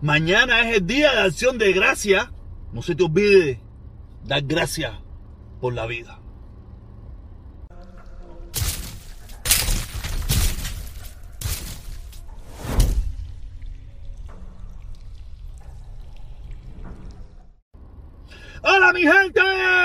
Mañana es el día de acción de gracia. No se te olvide dar gracias por la vida. Hola mi gente,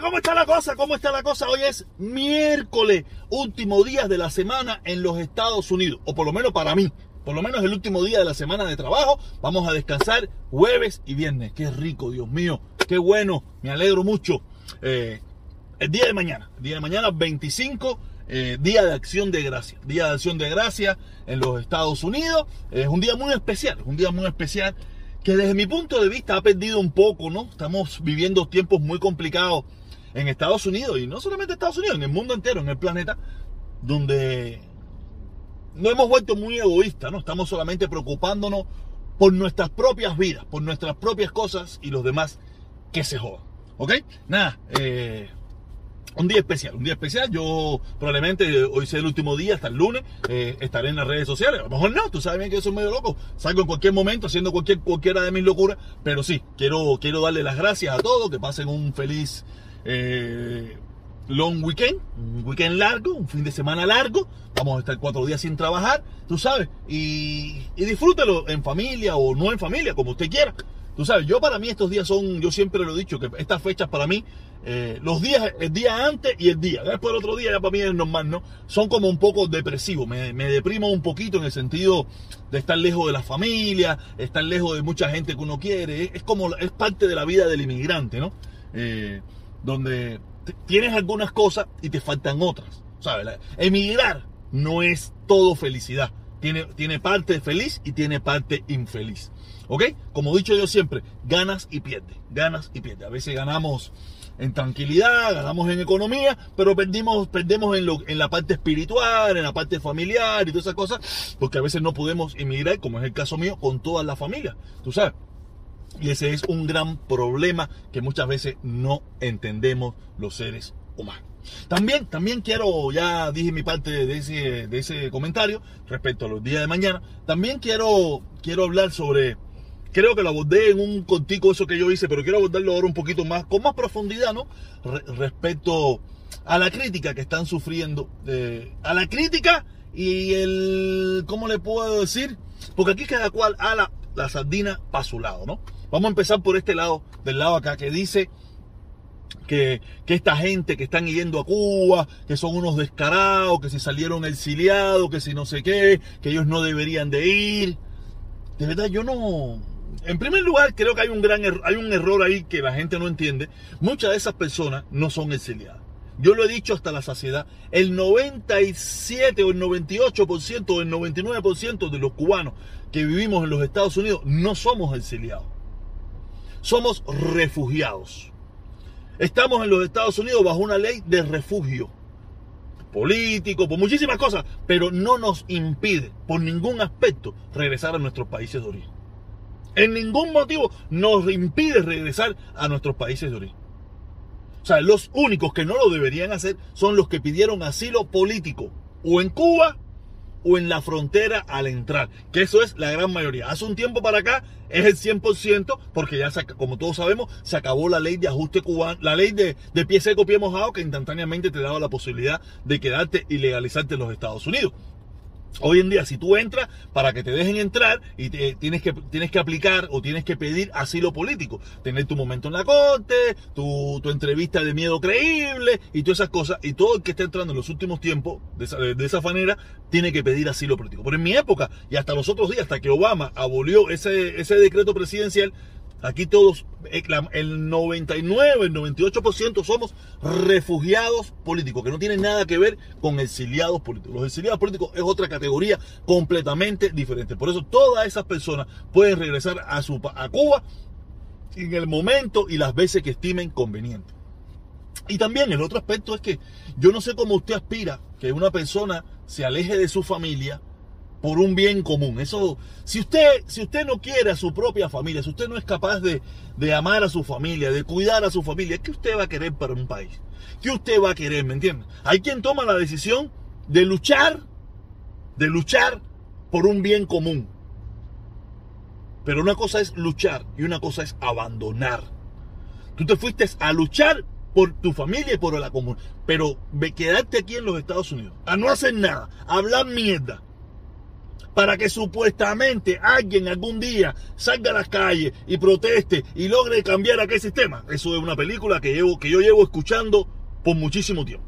¿cómo está la cosa? ¿Cómo está la cosa? Hoy es miércoles, último día de la semana en los Estados Unidos, o por lo menos para mí, por lo menos el último día de la semana de trabajo. Vamos a descansar jueves y viernes. Qué rico, Dios mío, qué bueno, me alegro mucho. Eh, el día de mañana, el día de mañana 25, eh, día de acción de gracia, día de acción de gracia en los Estados Unidos. Es un día muy especial, un día muy especial que desde mi punto de vista ha perdido un poco, ¿no? Estamos viviendo tiempos muy complicados en Estados Unidos y no solamente en Estados Unidos, en el mundo entero, en el planeta, donde no hemos vuelto muy egoístas, ¿no? Estamos solamente preocupándonos por nuestras propias vidas, por nuestras propias cosas y los demás que se jodan, ¿ok? Nada, eh, un día especial, un día especial. Yo probablemente eh, hoy sea el último día, hasta el lunes, eh, estaré en las redes sociales. A lo mejor no, tú sabes bien que yo soy medio loco. Salgo en cualquier momento haciendo cualquier, cualquiera de mis locuras. Pero sí, quiero, quiero darle las gracias a todos, que pasen un feliz long weekend, un weekend largo, un fin de semana largo. Vamos a estar cuatro días sin trabajar, tú sabes. Y, y disfrútelo en familia o no en familia, como usted quiera. Tú sabes, yo para mí estos días son, yo siempre lo he dicho, que estas fechas para mí, eh, los días, el día antes y el día, después el otro día ya para mí es normal, ¿no? Son como un poco depresivos, me, me deprimo un poquito en el sentido de estar lejos de la familia, estar lejos de mucha gente que uno quiere, es, como, es parte de la vida del inmigrante, ¿no? Eh, donde tienes algunas cosas y te faltan otras, ¿sabes? Emigrar no es todo felicidad, tiene, tiene parte feliz y tiene parte infeliz. ¿Ok? Como he dicho yo siempre, ganas y pierdes, ganas y pierdes. A veces ganamos en tranquilidad, ganamos en economía, pero perdimos, perdemos en, lo, en la parte espiritual, en la parte familiar y todas esas cosas, porque a veces no podemos emigrar, como es el caso mío, con toda la familia, tú sabes. Y ese es un gran problema que muchas veces no entendemos los seres humanos. También, también quiero, ya dije mi parte de ese, de ese comentario respecto a los días de mañana, también quiero, quiero hablar sobre creo que lo abordé en un contigo eso que yo hice, pero quiero abordarlo ahora un poquito más, con más profundidad, ¿no? respecto a la crítica que están sufriendo, eh, a la crítica y el, ¿cómo le puedo decir? Porque aquí cada cual a la, la sardina para su lado, ¿no? Vamos a empezar por este lado, del lado acá, que dice que, que, esta gente que están yendo a Cuba, que son unos descarados, que se salieron exiliados, que si no sé qué, que ellos no deberían de ir. De verdad, yo no, en primer lugar, creo que hay un gran hay un error ahí que la gente no entiende. Muchas de esas personas no son exiliadas. Yo lo he dicho hasta la saciedad. El 97 o el 98% o el 99% de los cubanos que vivimos en los Estados Unidos no somos exiliados. Somos refugiados. Estamos en los Estados Unidos bajo una ley de refugio político, por muchísimas cosas, pero no nos impide por ningún aspecto regresar a nuestros países de origen en ningún motivo nos impide regresar a nuestros países de origen. O sea, los únicos que no lo deberían hacer son los que pidieron asilo político, o en Cuba o en la frontera al entrar, que eso es la gran mayoría. Hace un tiempo para acá es el 100%, porque ya, como todos sabemos, se acabó la ley de ajuste cubano, la ley de, de pie seco, pie mojado, que instantáneamente te daba la posibilidad de quedarte y legalizarte en los Estados Unidos. Hoy en día, si tú entras, para que te dejen entrar y tienes, que, tienes que aplicar o tienes que pedir asilo político, tener tu momento en la corte, tu, tu entrevista de miedo creíble y todas esas cosas. Y todo el que está entrando en los últimos tiempos de esa, de esa manera tiene que pedir asilo político. Pero en mi época y hasta los otros días, hasta que Obama abolió ese, ese decreto presidencial, Aquí todos, eh, el 99, el 98% somos refugiados políticos, que no tienen nada que ver con exiliados políticos. Los exiliados políticos es otra categoría completamente diferente. Por eso todas esas personas pueden regresar a, su, a Cuba en el momento y las veces que estimen conveniente. Y también el otro aspecto es que yo no sé cómo usted aspira que una persona se aleje de su familia por un bien común. Eso, si usted, si usted no quiere a su propia familia, si usted no es capaz de, de amar a su familia, de cuidar a su familia, ¿qué usted va a querer para un país? ¿Qué usted va a querer? ¿Me entiende? Hay quien toma la decisión de luchar, de luchar por un bien común. Pero una cosa es luchar y una cosa es abandonar. Tú te fuiste a luchar por tu familia y por la comunidad. Pero quedarte aquí en los Estados Unidos, a no hacer nada, a hablar mierda, para que supuestamente alguien algún día salga a las calles y proteste y logre cambiar aquel sistema. Eso es una película que, yo llevo escuchando por muchísimo tiempo.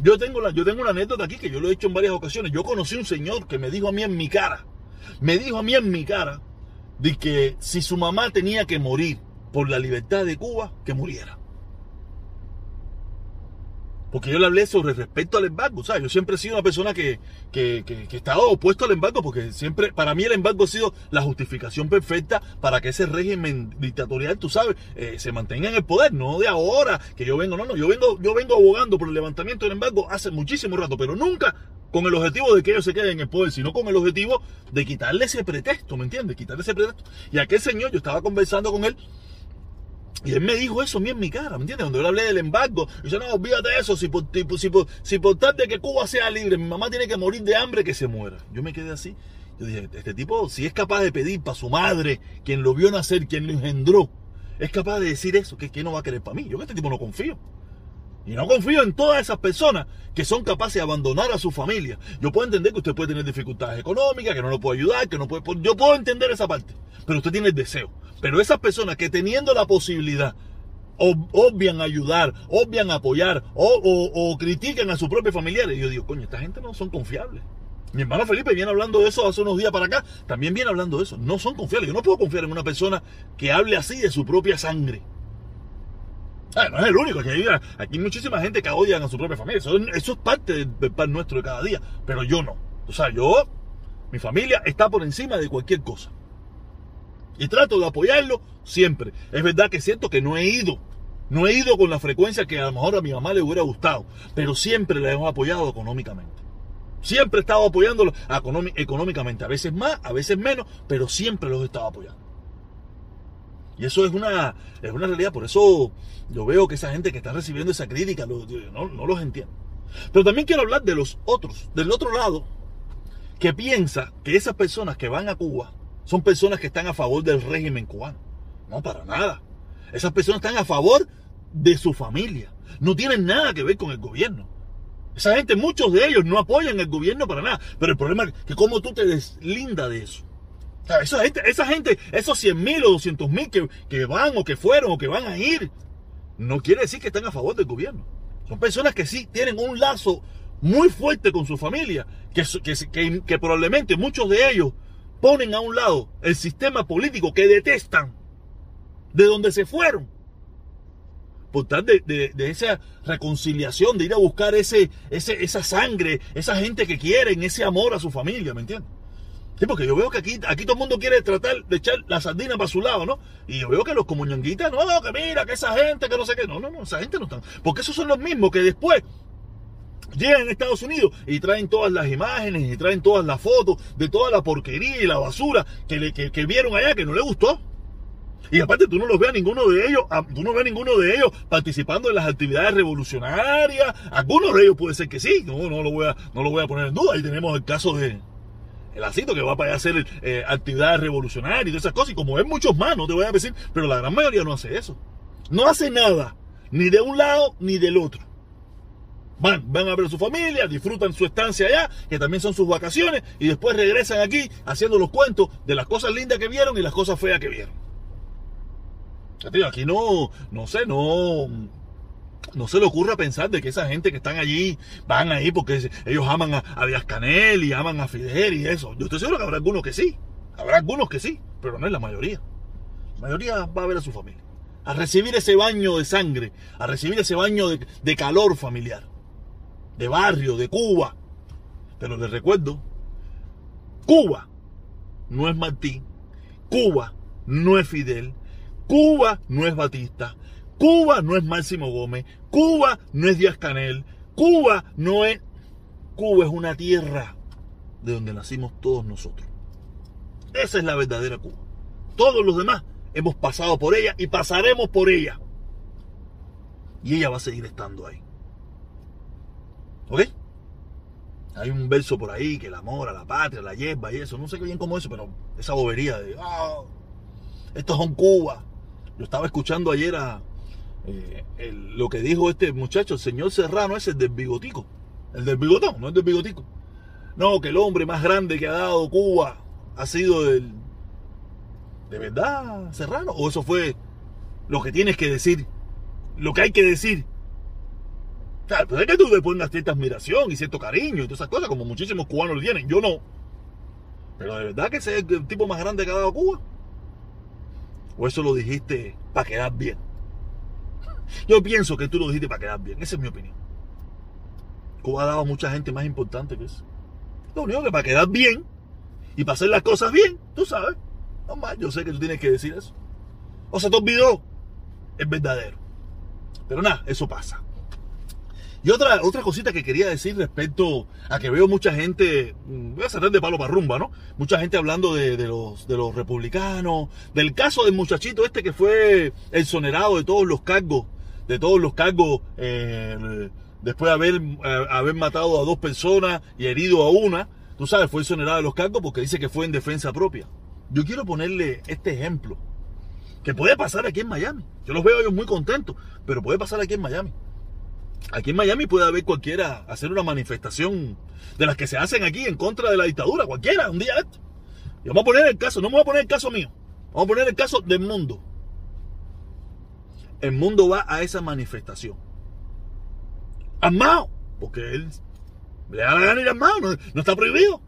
Yo tengo, la, yo tengo una anécdota aquí que yo lo he hecho en varias ocasiones. Yo conocí un señor que me dijo a mí en mi cara, me dijo a mí en mi cara, de que si su mamá tenía que morir por la libertad de Cuba, que muriera. Porque yo le hablé sobre respecto al embargo. sea, Yo siempre he sido una persona que, que, que, que, he estado opuesto al embargo, porque siempre, para mí el embargo ha sido la justificación perfecta para que ese régimen dictatorial, tú sabes, eh, se mantenga en el poder, no de ahora que yo vengo, no, no, yo vengo, yo vengo abogando por el levantamiento del embargo hace muchísimo rato, pero nunca con el objetivo de que ellos se queden en el poder, sino con el objetivo de quitarle ese pretexto, ¿me entiendes? Quitarle ese pretexto. Y aquel señor, yo estaba conversando con él y él me dijo eso a mí en mi cara, ¿me entiendes? Cuando yo hablé del embargo, yo no, olvídate de eso, si por, si, si por tal de que Cuba sea libre, mi mamá tiene que morir de hambre, que se muera. Yo me quedé así. Yo dije, este tipo, si es capaz de pedir para su madre, quien lo vio nacer, quien lo engendró, es capaz de decir eso, que, que no va a querer para mí. Yo en este tipo no confío. Y no confío en todas esas personas que son capaces de abandonar a su familia. Yo puedo entender que usted puede tener dificultades económicas, que no lo puede ayudar, que no puede... Yo puedo entender esa parte, pero usted tiene el deseo. Pero esas personas que teniendo la posibilidad obvian ayudar, obvian apoyar o, critican a sus propios familiares, yo digo, coño, esta gente no son confiables. Mi hermano Felipe viene hablando de eso hace unos días para acá, también viene hablando de eso. No son confiables. Yo no puedo confiar en una persona que hable así de su propia sangre. Ah, no es el único, que aquí hay muchísima gente que odian a su propia familia. Eso, es parte del, pan nuestro de cada día. Pero yo no. O sea, yo, mi familia está por encima de cualquier cosa. Y trato de apoyarlo siempre. Es verdad que siento que no he ido. No he ido con la frecuencia que a lo mejor a mi mamá le hubiera gustado. Pero siempre le hemos apoyado económicamente. Siempre he estado apoyándolo económicamente. A veces más, a veces menos, pero siempre los he estado apoyando. Y eso es una, es una realidad. Por eso yo veo que esa gente que está recibiendo esa crítica no, no los entiendo. Pero también quiero hablar de los otros, del otro lado, que piensa que esas personas que van a Cuba son personas que están a favor del régimen cubano. No, para nada. Esas personas están a favor de su familia. No tienen nada que ver con el gobierno. Esa gente, muchos de ellos no apoyan el gobierno para nada. Pero el problema es que cómo tú te deslindas de eso esa gente, esos 100 mil o 200 mil que, que van o que fueron o que van a ir, no quiere decir que están a favor del gobierno. Son personas que sí tienen un lazo muy fuerte con su familia, que, que, que, probablemente muchos de ellos ponen a un lado el sistema político que detestan, de donde se fueron. Por tal de, de, esa reconciliación, de ir a buscar ese, ese, esa sangre, esa gente que quieren, ese amor a su familia, ¿me entiendes? Sí, porque yo veo que aquí, aquí todo el mundo quiere tratar de echar la sardina para su lado, ¿no? Y yo veo que los comuñanguitas, no, que mira, que esa gente, que no sé qué. No, no, no, esa gente no está. Porque esos son los mismos que después llegan a Estados Unidos y traen todas las imágenes y traen todas las fotos de toda la porquería y la basura que, que, vieron allá que no le gustó. Y aparte tú no los ves a ninguno de ellos, tú no ves a ninguno de ellos participando en las actividades revolucionarias. Algunos de ellos puede ser que sí, no, no lo voy a, no lo voy a poner en duda. Ahí tenemos el caso de, el asito que va para hacer eh, actividades revolucionarias y todas esas cosas. Y como es muchos más, no te voy a decir, pero la gran mayoría no hace eso. No hace nada, ni de un lado ni del otro. Van, van a ver a su familia, disfrutan su estancia allá, que también son sus vacaciones, y después regresan aquí haciendo los cuentos de las cosas lindas que vieron y las cosas feas que vieron. Aquí no, no sé, no, no se le ocurra pensar de que esa gente que están allí van ahí porque ellos aman a, a Díaz Canel y aman a Fidel y eso. Yo estoy seguro que habrá algunos que sí. Habrá algunos que sí, pero no es la mayoría. La mayoría va a ver a su familia. A recibir ese baño de sangre, a recibir ese baño de, de calor familiar, de barrio, de Cuba. Pero les recuerdo, Cuba no es Martín, Cuba no es Fidel, Cuba no es Batista, Cuba no es Máximo Gómez, Cuba no es Díaz Canel, Cuba no es... Cuba es una tierra de donde nacimos todos nosotros. Esa es la verdadera Cuba. Todos los demás hemos pasado por ella y pasaremos por ella. Y ella va a seguir estando ahí. ¿Ok? Hay un verso por ahí que el amor a la patria, la hierba y eso, no sé qué bien cómo eso, pero esa bobería de, ah, estos son Cuba. Yo estaba escuchando ayer a eh, lo que dijo este muchacho, el señor Serrano, ese del bigotico. El del bigotón, no el del bigotico. No, que el hombre más grande que ha dado Cuba ha sido el... ¿De verdad, Serrano? ¿O eso fue lo que tienes que decir? Lo que hay que decir. Claro, pero es que tú le pongas cierta admiración y cierto cariño y todas esas cosas, como muchísimos cubanos lo tienen. Yo no. Pero de verdad que ese es el tipo más grande que ha dado Cuba. ¿O eso lo dijiste para quedar bien? Yo pienso que tú lo dijiste para quedar bien. Esa es mi opinión. Cuba ha dado a mucha gente más importante que eso. Lo único que para quedar bien y para hacer las cosas bien, tú sabes. Nomás, yo sé que tú tienes que decir eso. O se te olvidó. Es verdadero. Pero nada, eso pasa. Y otra, otra cosita que quería decir respecto a que veo mucha gente, mm, voy a cerrar de palo para rumba, ¿no? Mucha gente hablando de, los, de los republicanos, del caso del muchachito este que fue exonerado de todos los cargos, de todos los cargos eh, después de haber, eh, haber matado a dos personas y herido a una, tú sabes, fue exonerado de los cargos porque dice que fue en defensa propia. Yo quiero ponerle este ejemplo, que puede pasar aquí en Miami. Yo los veo ellos muy contentos, pero puede pasar aquí en Miami. Aquí en Miami puede haber cualquiera hacer una manifestación de las que se hacen aquí en contra de la dictadura, cualquiera, un día esto. Y vamos a poner el caso, no me voy a poner el caso mío, vamos a poner el caso del mundo. El mundo va a esa manifestación armado, porque él le da la gana ir armado, no, está prohibido.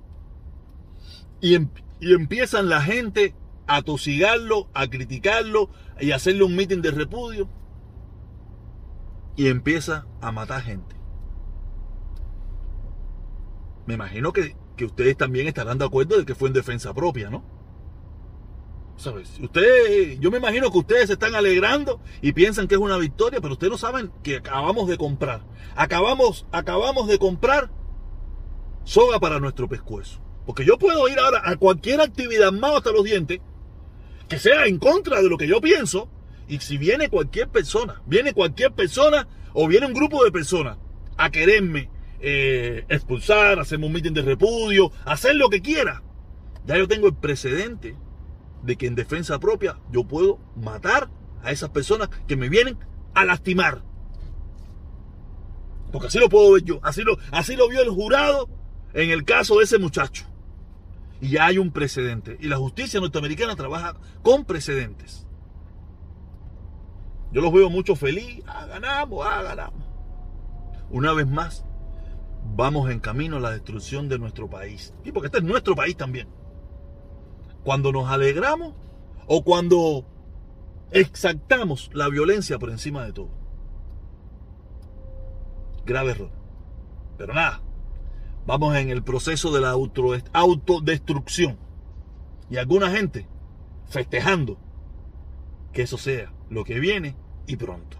Y, em, y, empiezan la gente a tosigarlo, a criticarlo y a hacerle un mitin de repudio. Y empieza a matar gente. Me imagino que, que ustedes también estarán de acuerdo de que fue en defensa propia, ¿no? Ustedes, yo me imagino que ustedes se están alegrando y piensan que es una victoria, pero ustedes no saben que acabamos de comprar. Acabamos, acabamos de comprar soga para nuestro pescuezo. Porque yo puedo ir ahora a cualquier actividad más hasta los dientes que sea en contra de lo que yo pienso. Y si viene cualquier persona, viene cualquier persona o viene un grupo de personas a quererme eh, expulsar, hacerme un mitin de repudio, hacer lo que quiera, ya yo tengo el precedente de que en defensa propia yo puedo matar a esas personas que me vienen a lastimar. Porque así lo puedo ver yo, así lo, así lo vio el jurado en el caso de ese muchacho. Y ya hay un precedente. Y la justicia norteamericana trabaja con precedentes. Yo los veo mucho feliz. Ah, ganamos, ah, ganamos. Una vez más, vamos en camino a la destrucción de nuestro país. Y porque este es nuestro país también cuando nos alegramos o cuando exaltamos la violencia por encima de todo. Grave error. Pero nada, vamos en el proceso de la autodestrucción. Y alguna gente festejando que eso sea lo que viene y pronto.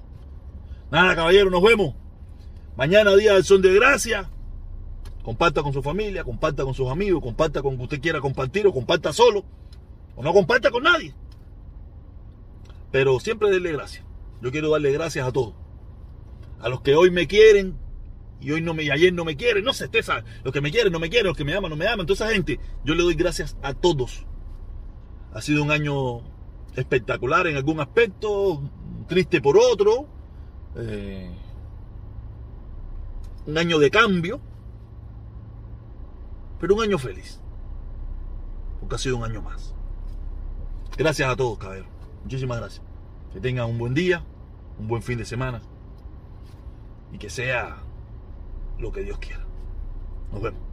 Nada, caballero, nos vemos. Mañana día del Son de Gracia. Comparta con su familia, comparta con sus amigos, comparta con que usted quiera compartir o comparta solo. O no comparta con nadie. Pero siempre denle gracias. Yo quiero darle gracias a todos. A los que hoy me quieren y hoy no me, ayer no me quieren. No sé, usted. Los que me quieren, no me quieren. Los que me aman, no me aman. Toda esa gente, yo le doy gracias a todos. Ha sido un año espectacular en algún aspecto, triste por otro. Eh, un año de cambio pero un año feliz. Porque ha sido un año más. Gracias a todos, caballero. Muchísimas gracias. Que tengan un buen día, un buen fin de semana. Y que sea lo que Dios quiera. Nos vemos.